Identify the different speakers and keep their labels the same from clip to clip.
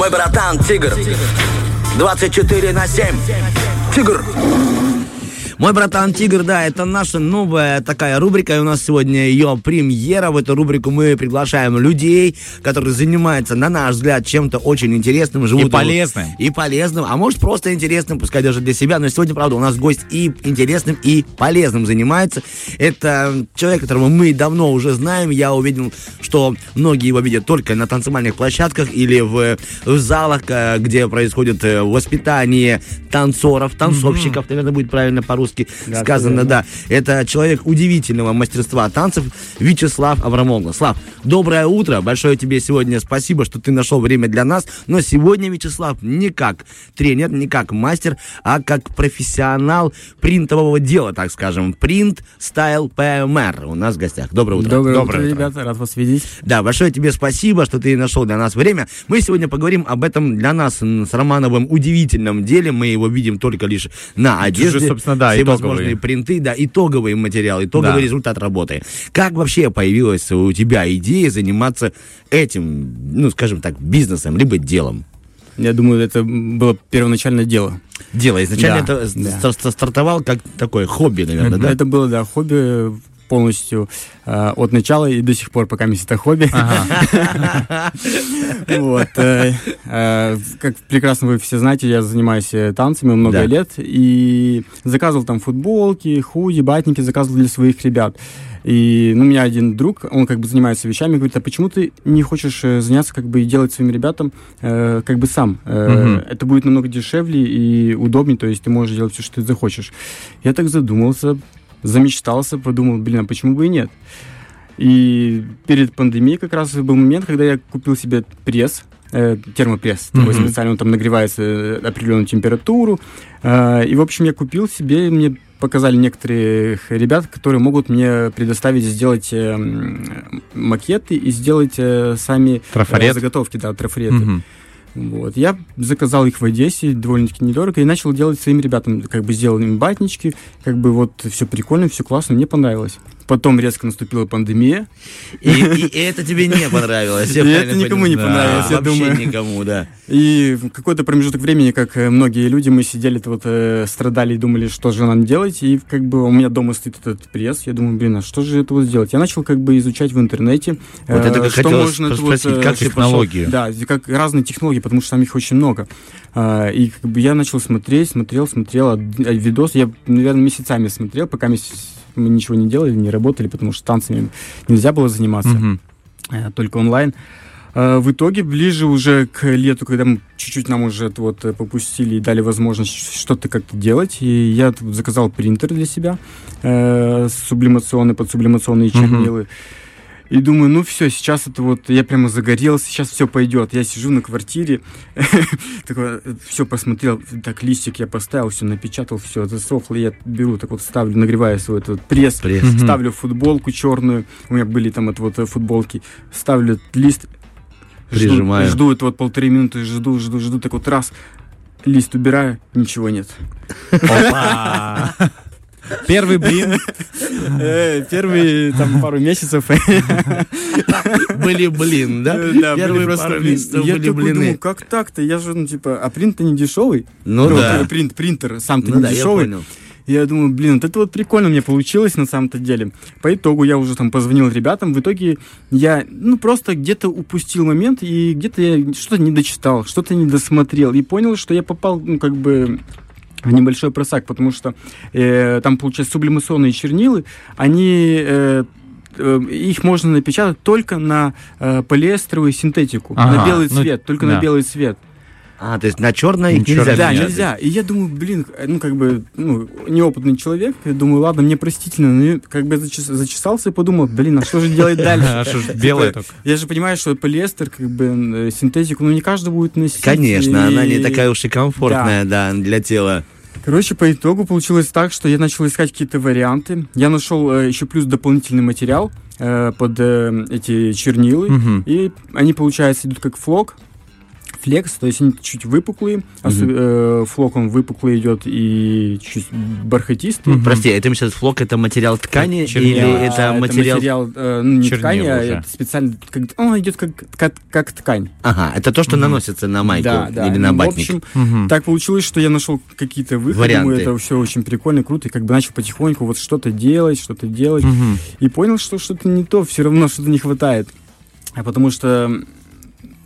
Speaker 1: Мой братан Тигр. 24 на 7. Тигр.
Speaker 2: Мой братан Тигр, да, это наша новая такая рубрика, и у нас сегодня ее премьера. В эту рубрику мы приглашаем людей, которые занимаются, на наш взгляд, чем-то очень интересным, живут...
Speaker 3: И полезным.
Speaker 2: И полезным, а может просто интересным, пускай даже для себя. Но сегодня, правда, у нас гость и интересным, и полезным занимается. Это человек, которого мы давно уже знаем. Я увидел, что многие его видят только на танцевальных площадках или в, в залах, э, где происходит э, воспитание танцоров, танцовщиков, mm-hmm. наверное, будет правильно по-русски по-русски да, сказано, да. Это человек удивительного мастерства танцев Вячеслав Аврамогло. Слав, доброе утро. Большое тебе сегодня спасибо, что ты нашел время для нас. Но сегодня, Вячеслав, не как тренер, не как мастер, а как профессионал принтового дела, так скажем. Принт Стайл ПМР у нас в гостях. Доброе утро.
Speaker 4: Доброе, Доброе утро, утро, ребята. Рад вас видеть.
Speaker 2: Да, большое тебе спасибо, что ты нашел для нас время. Мы сегодня поговорим об этом для нас с Романовым удивительном деле. Мы его видим только лишь на одежде. Уже,
Speaker 3: собственно, да,
Speaker 2: всевозможные принты, да, итоговый материал, итоговый да. результат работы. Как вообще появилась у тебя идея заниматься этим, ну, скажем так, бизнесом, либо делом?
Speaker 4: Я думаю, это было первоначальное дело.
Speaker 2: Дело. Изначально да, это да. стартовал как такое хобби, наверное,
Speaker 4: да? Это было, да, хобби полностью э, от начала и до сих пор, пока мне это хобби. Вот. Э, э, как прекрасно вы все знаете, я занимаюсь танцами много лет и заказывал там футболки, худи, батники, заказывал для своих ребят. И ну, у меня один друг, он как бы занимается вещами, говорит, а почему ты не хочешь заняться как бы и делать своим ребятам э, как бы сам? Э, угу. Это будет намного дешевле и удобнее, то есть ты можешь делать все, что ты захочешь. Я так задумался, замечтался, подумал, блин, а почему бы и нет? И перед пандемией как раз был момент, когда я купил себе пресс, э, термопресс, mm-hmm. такой специально, он там нагревается э, определенную температуру. Э, и, в общем, я купил себе, мне показали некоторых ребят, которые могут мне предоставить сделать э, макеты и сделать э, сами
Speaker 3: Трафарет.
Speaker 4: э, заготовки, да, трафареты. Mm-hmm. Вот. Я заказал их в Одессе довольно-таки недорого и начал делать своим ребятам, как бы сделал им батнички, как бы вот все прикольно, все классно, мне понравилось. Потом резко наступила пандемия.
Speaker 2: И, и, это тебе не понравилось.
Speaker 4: И это никому не понравилось, я думаю.
Speaker 2: никому, да.
Speaker 4: И в какой-то промежуток времени, как э, многие люди, мы сидели, вот э, страдали и думали, что же нам делать. И как бы у меня дома стоит этот пресс. Я думаю, блин, а что же это вот сделать? Я начал как бы изучать в интернете.
Speaker 2: Вот это как что можно
Speaker 3: спросить, вот, как технологии.
Speaker 4: Да, как разные технологии, потому что там их очень много. А, и как бы я начал смотреть, смотрел, смотрел а, видос. Я, наверное, месяцами смотрел, пока месяц мы ничего не делали, не работали, потому что танцами нельзя было заниматься, mm-hmm. только онлайн. А, в итоге, ближе уже к лету, когда мы чуть-чуть нам уже вот э, попустили и дали возможность что-то как-то делать, и я заказал принтер для себя, э, сублимационный, подсублимационные чернилы. Mm-hmm и думаю, ну все, сейчас это вот, я прямо загорелся, сейчас все пойдет. Я сижу на квартире, такое, все посмотрел, так листик я поставил, все напечатал, все засохло, я беру, так вот ставлю, нагреваю свой этот пресс, пресс. ставлю футболку черную, у меня были там это вот э, футболки, ставлю лист,
Speaker 2: Прижимаю.
Speaker 4: Жду, жду это вот полторы минуты, жду, жду, жду, так вот раз, лист убираю, ничего нет.
Speaker 3: Первый блин.
Speaker 4: Э, первые там пару месяцев.
Speaker 2: Были блин, да?
Speaker 4: Да, Первые пару месяцев были блины. как так-то? Я же, ну, типа, а принт-то не дешевый.
Speaker 2: Ну, да.
Speaker 4: Принт, принтер сам-то ну не дешевый. Я думаю, блин, вот это вот прикольно мне получилось на самом-то деле. По итогу я уже там позвонил ребятам, в итоге я, ну, просто где-то упустил момент, и где-то я что-то не дочитал, что-то не досмотрел, и понял, что я попал, ну, как бы небольшой просак, потому что э, там, получается, сублимационные чернилы, они э, э, их можно напечатать только на э, полиэстеровую синтетику, ага, на белый ну, цвет, ну, только да. на белый цвет.
Speaker 2: А, то есть на черное их нельзя
Speaker 4: Да, нельзя. И я думаю, блин, ну, как бы, ну, неопытный человек, я думаю, ладно, мне простительно, но как бы зачес, зачесался и подумал, блин, а что же делать дальше? А
Speaker 3: что же белое только?
Speaker 4: Я же понимаю, что полиэстер, как бы, э, синтетику, ну, не каждый будет носить.
Speaker 2: Конечно, она не такая уж и комфортная, да, для тела.
Speaker 4: Короче, по итогу получилось так, что я начал искать какие-то варианты. Я нашел э, еще плюс дополнительный материал э, под э, эти чернилы. Угу. И они, получается, идут как флок флекс, то есть они чуть выпуклые, осо- э, флок он выпуклый идет и чуть бархатистый.
Speaker 3: Мгм.
Speaker 2: Прости, это сейчас флок, это материал ткани
Speaker 3: Чернила.
Speaker 2: или это
Speaker 4: А,
Speaker 2: материал...
Speaker 4: э, ну, не
Speaker 3: Чернила
Speaker 4: ткань, а
Speaker 3: уже.
Speaker 4: это специально, как, он идет как, как, как ткань.
Speaker 2: Ага, это то, что
Speaker 3: Мгм.
Speaker 2: наносится на майку
Speaker 4: Да, да.
Speaker 2: или на
Speaker 4: Ну,
Speaker 2: батник.
Speaker 4: В общем,
Speaker 3: Мгм.
Speaker 4: так получилось, что я нашел какие-то выходы,
Speaker 2: Варианты.
Speaker 4: думаю, это все очень прикольно, круто, и как бы начал потихоньку вот что-то делать, что-то делать,
Speaker 3: Мгм.
Speaker 4: и понял, что что-то не то, все равно что-то не хватает. А потому что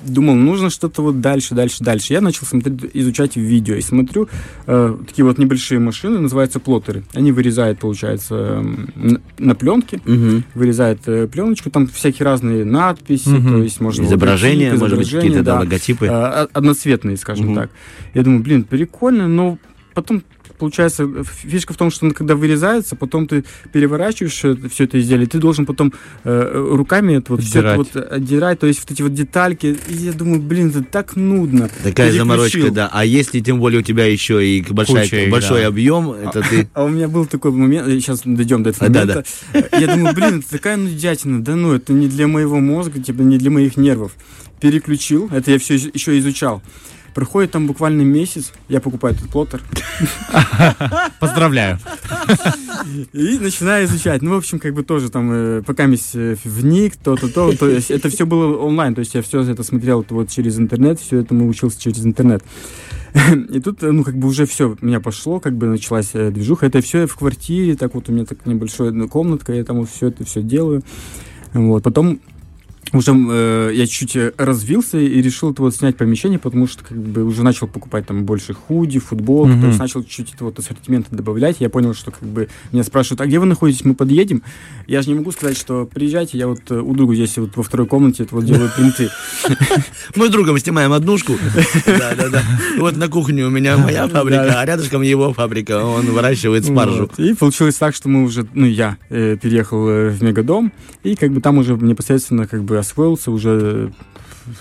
Speaker 4: думал, нужно что-то вот дальше, дальше, дальше. Я начал смотреть, изучать видео и смотрю э, такие вот небольшие машины, называются плоттеры. Они вырезают, получается, м, на, пленке,
Speaker 2: Мгм.
Speaker 4: вырезают э, пленочку, там всякие разные надписи,
Speaker 3: Мгм.
Speaker 4: то есть можно
Speaker 2: Изображения,
Speaker 4: логотипы,
Speaker 2: может быть, какие-то да,
Speaker 4: да.
Speaker 2: логотипы.
Speaker 4: Э, одноцветные, скажем
Speaker 2: Мгм.
Speaker 4: так. Я думаю, блин, прикольно, но потом получается, фишка в том, что он когда вырезается, потом ты переворачиваешь все это изделие, ты должен потом э, руками это вот все это
Speaker 3: Отдирать.
Speaker 4: вот отдирать, то есть вот эти вот детальки. И я думаю, блин, это так нудно.
Speaker 2: Такая
Speaker 4: Переключил.
Speaker 2: заморочка, да. А если тем более у тебя еще и большая,
Speaker 3: Куча
Speaker 2: большой
Speaker 3: да.
Speaker 2: объем, это ты...
Speaker 4: А у меня был такой момент, сейчас дойдем до этого
Speaker 2: А, да,
Speaker 4: момента. Я думаю, блин, это такая нудятина, да ну, это не для моего мозга, типа не для моих нервов. Переключил, это я все еще изучал. Проходит там буквально месяц, я покупаю этот плоттер
Speaker 3: Поздравляю.
Speaker 4: и начинаю изучать. Ну, в общем, как бы тоже там, э, пока э, вник, то-то, то, то есть это все было онлайн, то есть я все это смотрел вот через интернет, все это мы учился через интернет. И тут, э, ну, как бы уже все, у меня пошло, как бы началась движуха. Это все в квартире, так вот у меня так небольшая одна комнатка, я там все это все делаю. Вот, потом уже э, я чуть э, развился и решил это вот снять помещение, потому что как бы уже начал покупать там больше худи, футболок,
Speaker 3: Мгм.
Speaker 4: то есть начал чуть-чуть это вот ассортимента добавлять. Я понял, что как бы меня спрашивают, а где вы находитесь, мы подъедем. Я же не могу сказать, что приезжайте, я вот э, у друга здесь вот во второй комнате это вот делаю принты.
Speaker 2: Мы с другом снимаем однушку. Да, да, да. Вот на кухне у меня моя фабрика, а рядышком его фабрика. Он выращивает спаржу.
Speaker 4: И получилось так, что мы уже, ну, я э, переехал в мегадом, и как бы там уже непосредственно как бы освоился уже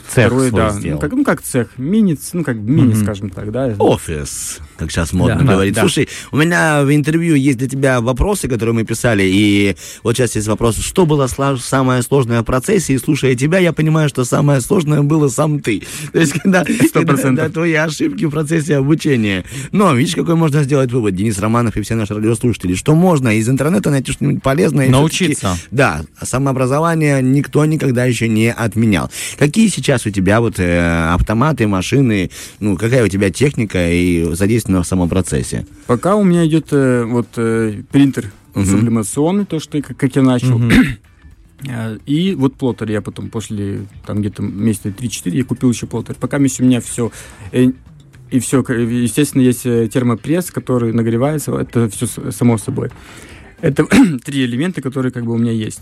Speaker 3: Цех
Speaker 4: второй,
Speaker 3: свой
Speaker 4: да,
Speaker 3: сделал.
Speaker 4: ну как, ну как цех, мини, ну как мини,
Speaker 3: Мгм.
Speaker 4: скажем так, да.
Speaker 2: Офис, как сейчас модно
Speaker 3: Да,
Speaker 2: говорить.
Speaker 3: да.
Speaker 2: Слушай, у меня в интервью есть для тебя вопросы, которые мы писали, и вот сейчас есть вопрос, что было самое сложное в процессе, и слушая тебя, я понимаю, что самое сложное было сам ты. То есть, когда, когда,
Speaker 4: процентов.
Speaker 2: да, твои ошибки в процессе обучения. Но видишь, какой можно сделать вывод, Денис Романов и все наши радиослушатели, что можно из интернета найти что-нибудь полезное.
Speaker 3: Научиться.
Speaker 2: Да, самообразование никто никогда еще не отменял. Какие сейчас у тебя вот э, автоматы, машины, ну, какая у тебя техника и задействована в самом процессе?
Speaker 4: Пока у меня идет э, вот э, принтер
Speaker 2: Мгм.
Speaker 4: сублимационный, то, что как, как я начал. Э, И вот плоттер я потом после там где-то месяца 3-4 я купил еще плоттер. Пока у меня все и все, естественно, есть э, термопресс, который нагревается, это все само собой. Это три элемента, которые как бы у меня есть.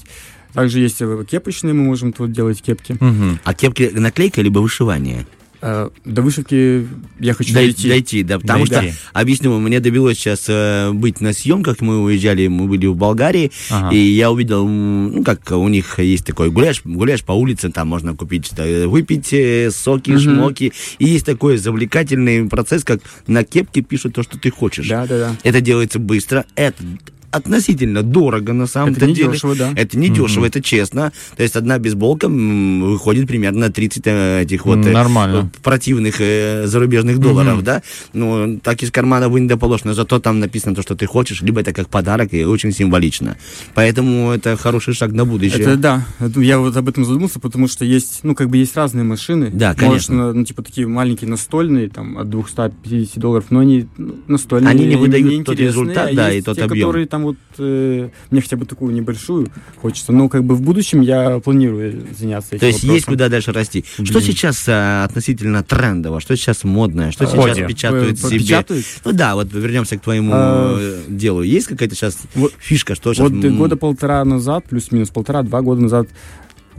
Speaker 4: Также есть кепочные, мы можем тут делать кепки.
Speaker 3: Мгм.
Speaker 2: А кепки наклейка либо вышивание?
Speaker 4: Э, До вышивки я хочу
Speaker 2: Дой-
Speaker 4: дойти.
Speaker 2: Дойти, да. Потому
Speaker 3: Дойти.
Speaker 2: что, объясню, мне довелось сейчас э, быть на съемках, мы уезжали, мы были в Болгарии,
Speaker 3: Ага.
Speaker 2: и я увидел, ну, как у них есть такой, гуляешь, гуляешь по улице, там можно купить, э, выпить э, соки,
Speaker 4: Мгм.
Speaker 2: шмоки, и есть такой завлекательный процесс, как на кепке пишут то, что ты хочешь.
Speaker 4: Да, да, да.
Speaker 2: Это делается быстро, это относительно дорого на самом
Speaker 4: Это не
Speaker 2: деле.
Speaker 4: дешево, да.
Speaker 2: Это не дешево, это честно. То есть одна бейсболка выходит примерно 30 э, этих вот э,
Speaker 3: Нормально.
Speaker 2: э, противных зарубежных долларов, да. Ну, так из кармана вы не доположь, но зато там написано то, что ты хочешь, либо это как подарок и очень символично. Поэтому это хороший шаг на будущее.
Speaker 4: Это да, я вот об этом задумался, потому что есть, ну, как бы есть разные машины.
Speaker 2: Да, конечно.
Speaker 4: на- ну, типа такие маленькие настольные, там, от 250 долларов, но они ну, настольные.
Speaker 2: Они не выдают тот
Speaker 4: интересные,
Speaker 2: результат,
Speaker 4: а
Speaker 2: да, и тот
Speaker 4: те,
Speaker 2: объем.
Speaker 4: которые там вот, э, мне хотя бы такую небольшую хочется, но как бы в будущем я планирую заняться этим
Speaker 2: То есть есть
Speaker 4: вопросом.
Speaker 2: куда дальше расти. Что
Speaker 4: Блин.
Speaker 2: сейчас а, относительно трендово, что сейчас модное, что
Speaker 3: А,
Speaker 2: сейчас
Speaker 3: Ходи.
Speaker 2: печатают
Speaker 4: П-
Speaker 2: себе?
Speaker 4: печатают?
Speaker 2: Ну да, вот вернемся к твоему
Speaker 4: А,
Speaker 2: э, делу. Есть какая-то сейчас
Speaker 4: Вот-
Speaker 2: фишка, что сейчас...
Speaker 4: Вот э, года полтора назад, плюс-минус полтора-два года назад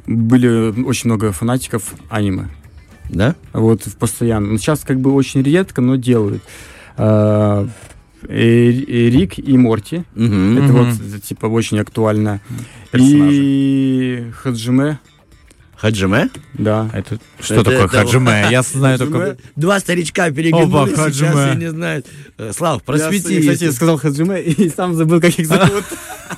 Speaker 4: были очень много фанатиков аниме.
Speaker 2: Да?
Speaker 4: Вот постоянно. Ну, сейчас как бы очень редко, но делают. Э, э, Рик и Морти.
Speaker 2: Мгм.
Speaker 4: Это
Speaker 3: Мгм.
Speaker 4: вот типа очень актуально.
Speaker 3: Персонажи.
Speaker 4: И Хаджиме.
Speaker 2: Хаджиме?
Speaker 4: Да.
Speaker 3: Это что
Speaker 2: Это-
Speaker 3: такое
Speaker 2: это-
Speaker 3: хаджиме? Я знаю только...
Speaker 2: Два старичка переглянулись, сейчас
Speaker 3: Хаджиме.
Speaker 2: я не знаю. Э, Слав,
Speaker 4: Я,
Speaker 2: просвети.
Speaker 4: кстати,
Speaker 2: если-
Speaker 4: сказал Хаджиме и сам забыл, как их зовут.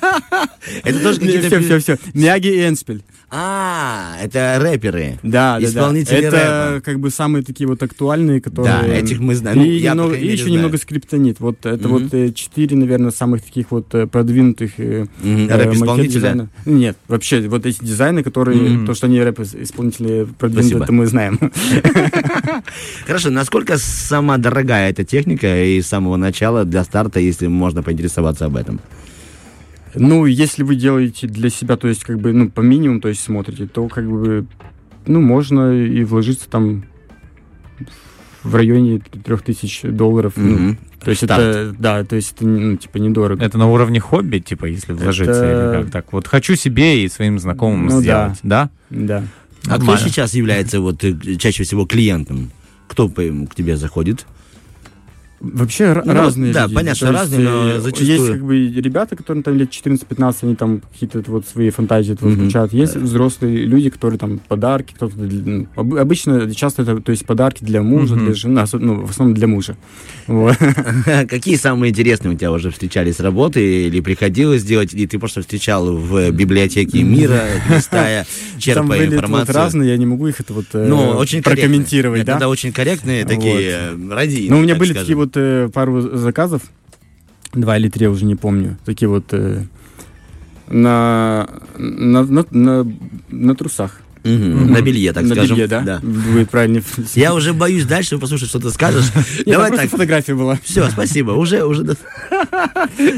Speaker 2: Это тоже какие-то...
Speaker 4: Все, все, все. Мяги и Энспель.
Speaker 2: А, это рэперы.
Speaker 4: Да, да, да.
Speaker 2: Исполнители
Speaker 4: Это как бы самые такие вот актуальные, которые...
Speaker 2: Да, этих мы знаем. Ну,
Speaker 4: И,
Speaker 2: я, мере,
Speaker 4: еще немного скриптонит. Вот это вот э, четыре, наверное, самых таких вот э, продвинутых
Speaker 2: Рэп-исполнителя?
Speaker 4: Нет, вообще, вот эти дизайны, которые, то, что они рэп-исполнители продвинуты,
Speaker 2: Спасибо.
Speaker 4: это мы знаем.
Speaker 2: Хорошо, насколько сама дорогая эта техника и с самого начала для старта, если можно поинтересоваться об этом?
Speaker 4: Ну, если вы делаете для себя, то есть, как бы, ну, по минимуму, то есть, смотрите, то, как бы, ну, можно и вложиться там в районе трех тысяч долларов. ну,
Speaker 2: Мгм.
Speaker 4: То есть, это, да, то есть, это, ну, типа, недорого.
Speaker 3: Это на уровне хобби, типа, если вложиться,
Speaker 4: Это-
Speaker 3: или как так? Вот хочу себе и своим знакомым
Speaker 4: Ну
Speaker 3: сделать, да?
Speaker 4: Да.
Speaker 2: А кто сейчас является вот э, чаще всего клиентом? Кто по- к тебе заходит?
Speaker 4: Вообще
Speaker 2: Ну,
Speaker 4: разные
Speaker 2: да,
Speaker 4: люди.
Speaker 2: понятно,
Speaker 4: То есть,
Speaker 2: разные, но
Speaker 4: э,
Speaker 2: зачастую-
Speaker 4: Есть как бы ребята, которым там лет 14-15, они там какие-то вот свои фантазии этого
Speaker 2: Мгм.
Speaker 4: включают. Есть взрослые люди, которые там подарки, кто-то... для- ну, об- обычно, часто это, то есть подарки для мужа,
Speaker 3: Мгм.
Speaker 4: для жены, ну, в основном для мужа. Вот.
Speaker 2: Какие самые интересные у тебя уже встречались работы или приходилось делать, или ты просто встречал в библиотеке мира, листая,
Speaker 4: Там
Speaker 2: черпая информацию?
Speaker 4: разные, я не могу их это вот э,
Speaker 2: Ну,
Speaker 4: прокомментировать, да?
Speaker 2: да, очень корректные такие э, ради.
Speaker 4: Ну, у меня были такие вот э, пару заказов, два или три, я уже не помню, такие вот э, на, на, на, на, на трусах.
Speaker 2: Мгм, На белье, так
Speaker 4: на
Speaker 2: скажем.
Speaker 4: белье, да? Будет правильно.
Speaker 2: Я уже боюсь дальше послушать, что ты скажешь. Давай так.
Speaker 4: фотография была.
Speaker 2: Все, спасибо. Уже, уже,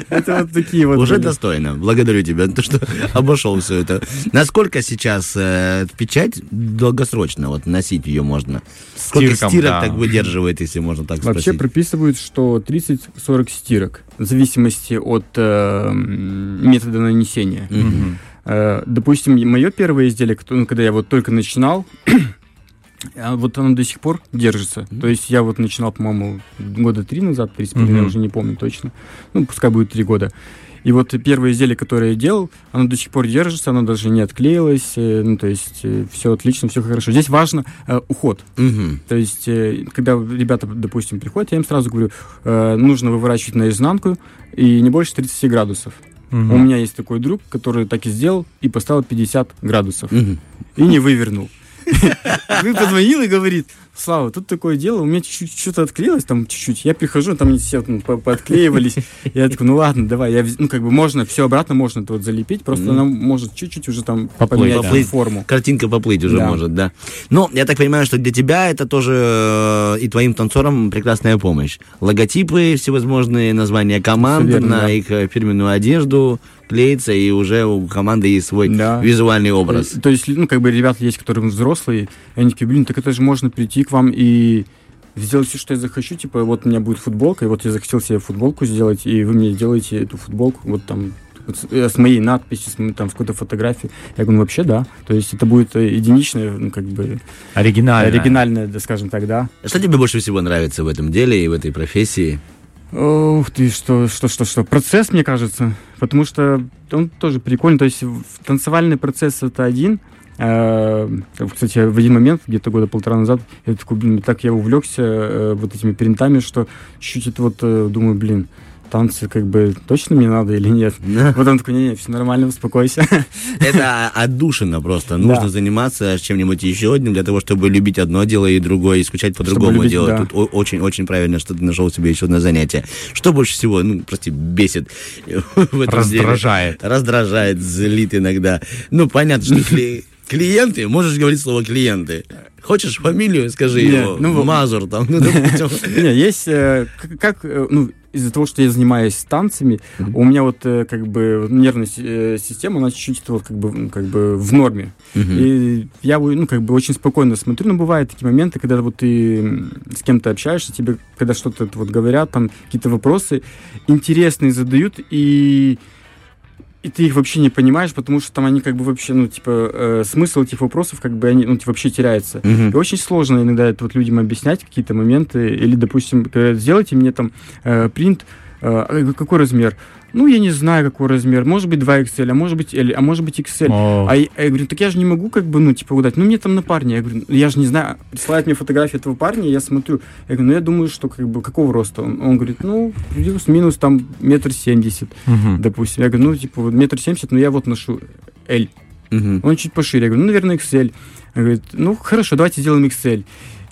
Speaker 4: Это вот такие вот.
Speaker 2: уже достойно. Благодарю тебя, то, что обошел все это. Насколько сейчас э, печать долгосрочно вот носить ее можно? Сколько стирок
Speaker 3: да.
Speaker 2: так выдерживает, если можно так
Speaker 4: Вообще
Speaker 2: спросить?
Speaker 4: прописывают, что 30-40 стирок, в зависимости от э, метода нанесения.
Speaker 2: Мгм.
Speaker 4: Э, допустим, мое первое изделие, ну, когда я вот только начинал, а вот оно до сих пор держится. То есть я вот начинал, по-моему, года три назад, три с половиной, я уже не помню точно. Ну, пускай будет три года. И вот первое изделие, которое я делал, оно до сих пор держится, оно даже не отклеилось, э, ну, то есть все отлично, все хорошо. Здесь важно э, уход.
Speaker 2: Мгм.
Speaker 4: То есть, э, когда ребята, допустим, приходят, я им сразу говорю, э, нужно выворачивать наизнанку и не больше 30 градусов.
Speaker 3: Мгм.
Speaker 4: У меня есть такой друг, который так и сделал и поставил 50 градусов.
Speaker 2: Мгм.
Speaker 4: И не вывернул. Вы позвонил и говорит, Слава, тут такое дело, у меня чуть-чуть что-то отклеилось, там чуть-чуть. Я прихожу, там они все ну, по- поотклеивались. Я такой, ну ладно, давай. Я, ну, как бы можно, все обратно можно вот залепить, просто
Speaker 2: Мгм.
Speaker 4: она может чуть-чуть уже там
Speaker 3: Поплыть,
Speaker 4: поменять
Speaker 2: да.
Speaker 4: форму.
Speaker 2: Картинка поплыть уже
Speaker 4: Да.
Speaker 2: может, да. Но я так понимаю, что для тебя это тоже э, и твоим танцорам прекрасная помощь. Логотипы, всевозможные названия команд
Speaker 4: верно,
Speaker 2: на
Speaker 4: да.
Speaker 2: их э, фирменную одежду клеится, и уже у команды есть свой
Speaker 4: Да.
Speaker 2: визуальный образ.
Speaker 4: То есть, ну, как бы ребята есть, которые взрослые, и они такие, блин, так это же можно прийти к вам и сделать все, что я захочу. Типа, вот у меня будет футболка, и вот я захотел себе футболку сделать, и вы мне сделаете эту футболку, вот там вот с, э, с моей надписью, с, там, с какой-то фотографией. Я говорю, ну, вообще, да. То есть это будет э, единичное, ну, как бы,
Speaker 3: Оригинально.
Speaker 4: оригинальное, да, скажем так, да.
Speaker 2: Что тебе больше всего нравится в этом деле и в этой профессии?
Speaker 4: Ух ты, что, что, что, что. Процесс, мне кажется, потому что он тоже прикольный. То есть танцевальный процесс это один. Э, Кстати, в один момент, где-то года полтора назад, я такой, блин, так я увлекся э, вот этими принтами, что чуть-чуть это вот э, думаю, блин, танцы как бы точно мне надо или нет? Потом такой, не-не, все нормально, успокойся.
Speaker 2: Это отдушина просто. Нужно
Speaker 4: Да.
Speaker 2: заниматься чем-нибудь еще одним для того, чтобы любить одно дело и другое, и скучать по другому делу.
Speaker 4: да.
Speaker 2: Тут очень-очень правильно, что ты нашел себе еще одно занятие. Что больше всего, ну, прости, бесит в этом деле?
Speaker 3: Раздражает.
Speaker 2: Раздражает, злит иногда. Ну, понятно, что кли- клиенты, можешь говорить слово клиенты. Хочешь фамилию, скажи
Speaker 4: Не,
Speaker 2: его.
Speaker 4: ну,
Speaker 2: Мазур там. ну, допустим.
Speaker 4: Не, есть, э, как, э, ну, из-за того, что я занимаюсь танцами, у меня вот э, как бы нервная си- система, она чуть-чуть вот как бы, как бы в норме. И я, ну, как бы очень спокойно смотрю, но бывают такие моменты, когда вот ты с кем-то общаешься, тебе, когда что-то вот говорят, там какие-то вопросы интересные задают, и и ты их вообще не понимаешь, потому что там они как бы вообще, ну, типа, э, смысл этих вопросов как бы они, ну, типа, вообще теряется.
Speaker 2: Мгм.
Speaker 4: И очень сложно иногда это вот людям объяснять какие-то моменты. Или, допустим, сделайте мне там э, принт Э, какой размер? Ну, я не знаю, какой размер. Может быть, 2 XL, а может быть L, а может быть XL.
Speaker 3: О.
Speaker 4: А я, а я говорю, так я же не могу, как бы, ну, типа, угадать. Ну, мне там на парня. Я говорю, «Ну, я же не знаю. Присылает мне фотографию этого парня, я смотрю. Я говорю, ну, я думаю, что, как бы, какого роста? Он, он говорит, ну, плюс-минус, там, метр семьдесят,
Speaker 3: Мгм.
Speaker 4: допустим. Я говорю, ну, типа, вот метр семьдесят, но я вот ношу L.
Speaker 2: Мгм.
Speaker 4: Он чуть пошире. Я говорю, ну, наверное, XL. Он говорит, ну, хорошо, давайте сделаем XL.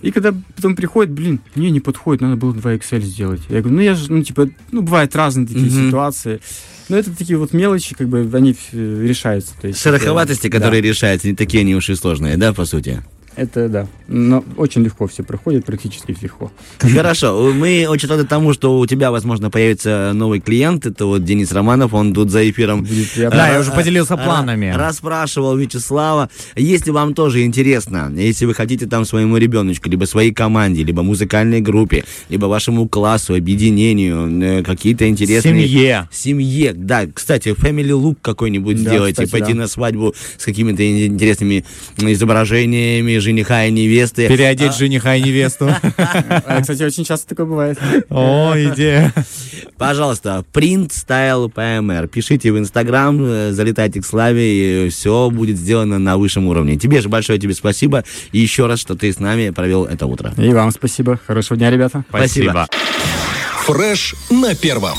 Speaker 4: И когда потом приходит, блин, мне не подходит, надо было 2 XL сделать. Я говорю, ну, я же, ну, типа, ну, бывают разные такие
Speaker 2: Мгм.
Speaker 4: ситуации. Но это такие вот мелочи, как бы, они решаются. То есть,
Speaker 2: Шероховатости,
Speaker 4: это-
Speaker 2: которые решаются, не такие они уж и сложные, да, по сути?
Speaker 4: Это, да. Но очень легко все проходит, практически легко.
Speaker 2: Хорошо, мы очень рады тому, что у тебя, возможно, появится новый клиент. Это вот Денис Романов, он тут за эфиром.
Speaker 3: Да, я уже поделился планами.
Speaker 2: Расспрашивал Вячеслава. Если вам тоже интересно, если вы хотите там своему ребеночку, либо своей команде, либо музыкальной группе, либо вашему классу, объединению, э, какие-то интересные...
Speaker 3: Семье.
Speaker 2: Семье, да. Кстати, family look какой-нибудь
Speaker 4: Да,
Speaker 2: сделайте,
Speaker 4: кстати,
Speaker 2: пойти
Speaker 4: да.
Speaker 2: на свадьбу с какими-то интересными изображениями жениха и невесты.
Speaker 3: Переодеть жениха и невесту.
Speaker 4: А, кстати, очень часто такое бывает.
Speaker 3: О, идея.
Speaker 2: Пожалуйста, print style PMR. Пишите в Инстаграм, э, залетайте к Славе, и все будет сделано на высшем уровне. Тебе же большое тебе спасибо. И еще раз, что ты с нами провел это утро.
Speaker 4: И вам спасибо. Хорошего дня, ребята.
Speaker 2: Спасибо.
Speaker 3: Спасибо.
Speaker 5: Фреш на первом.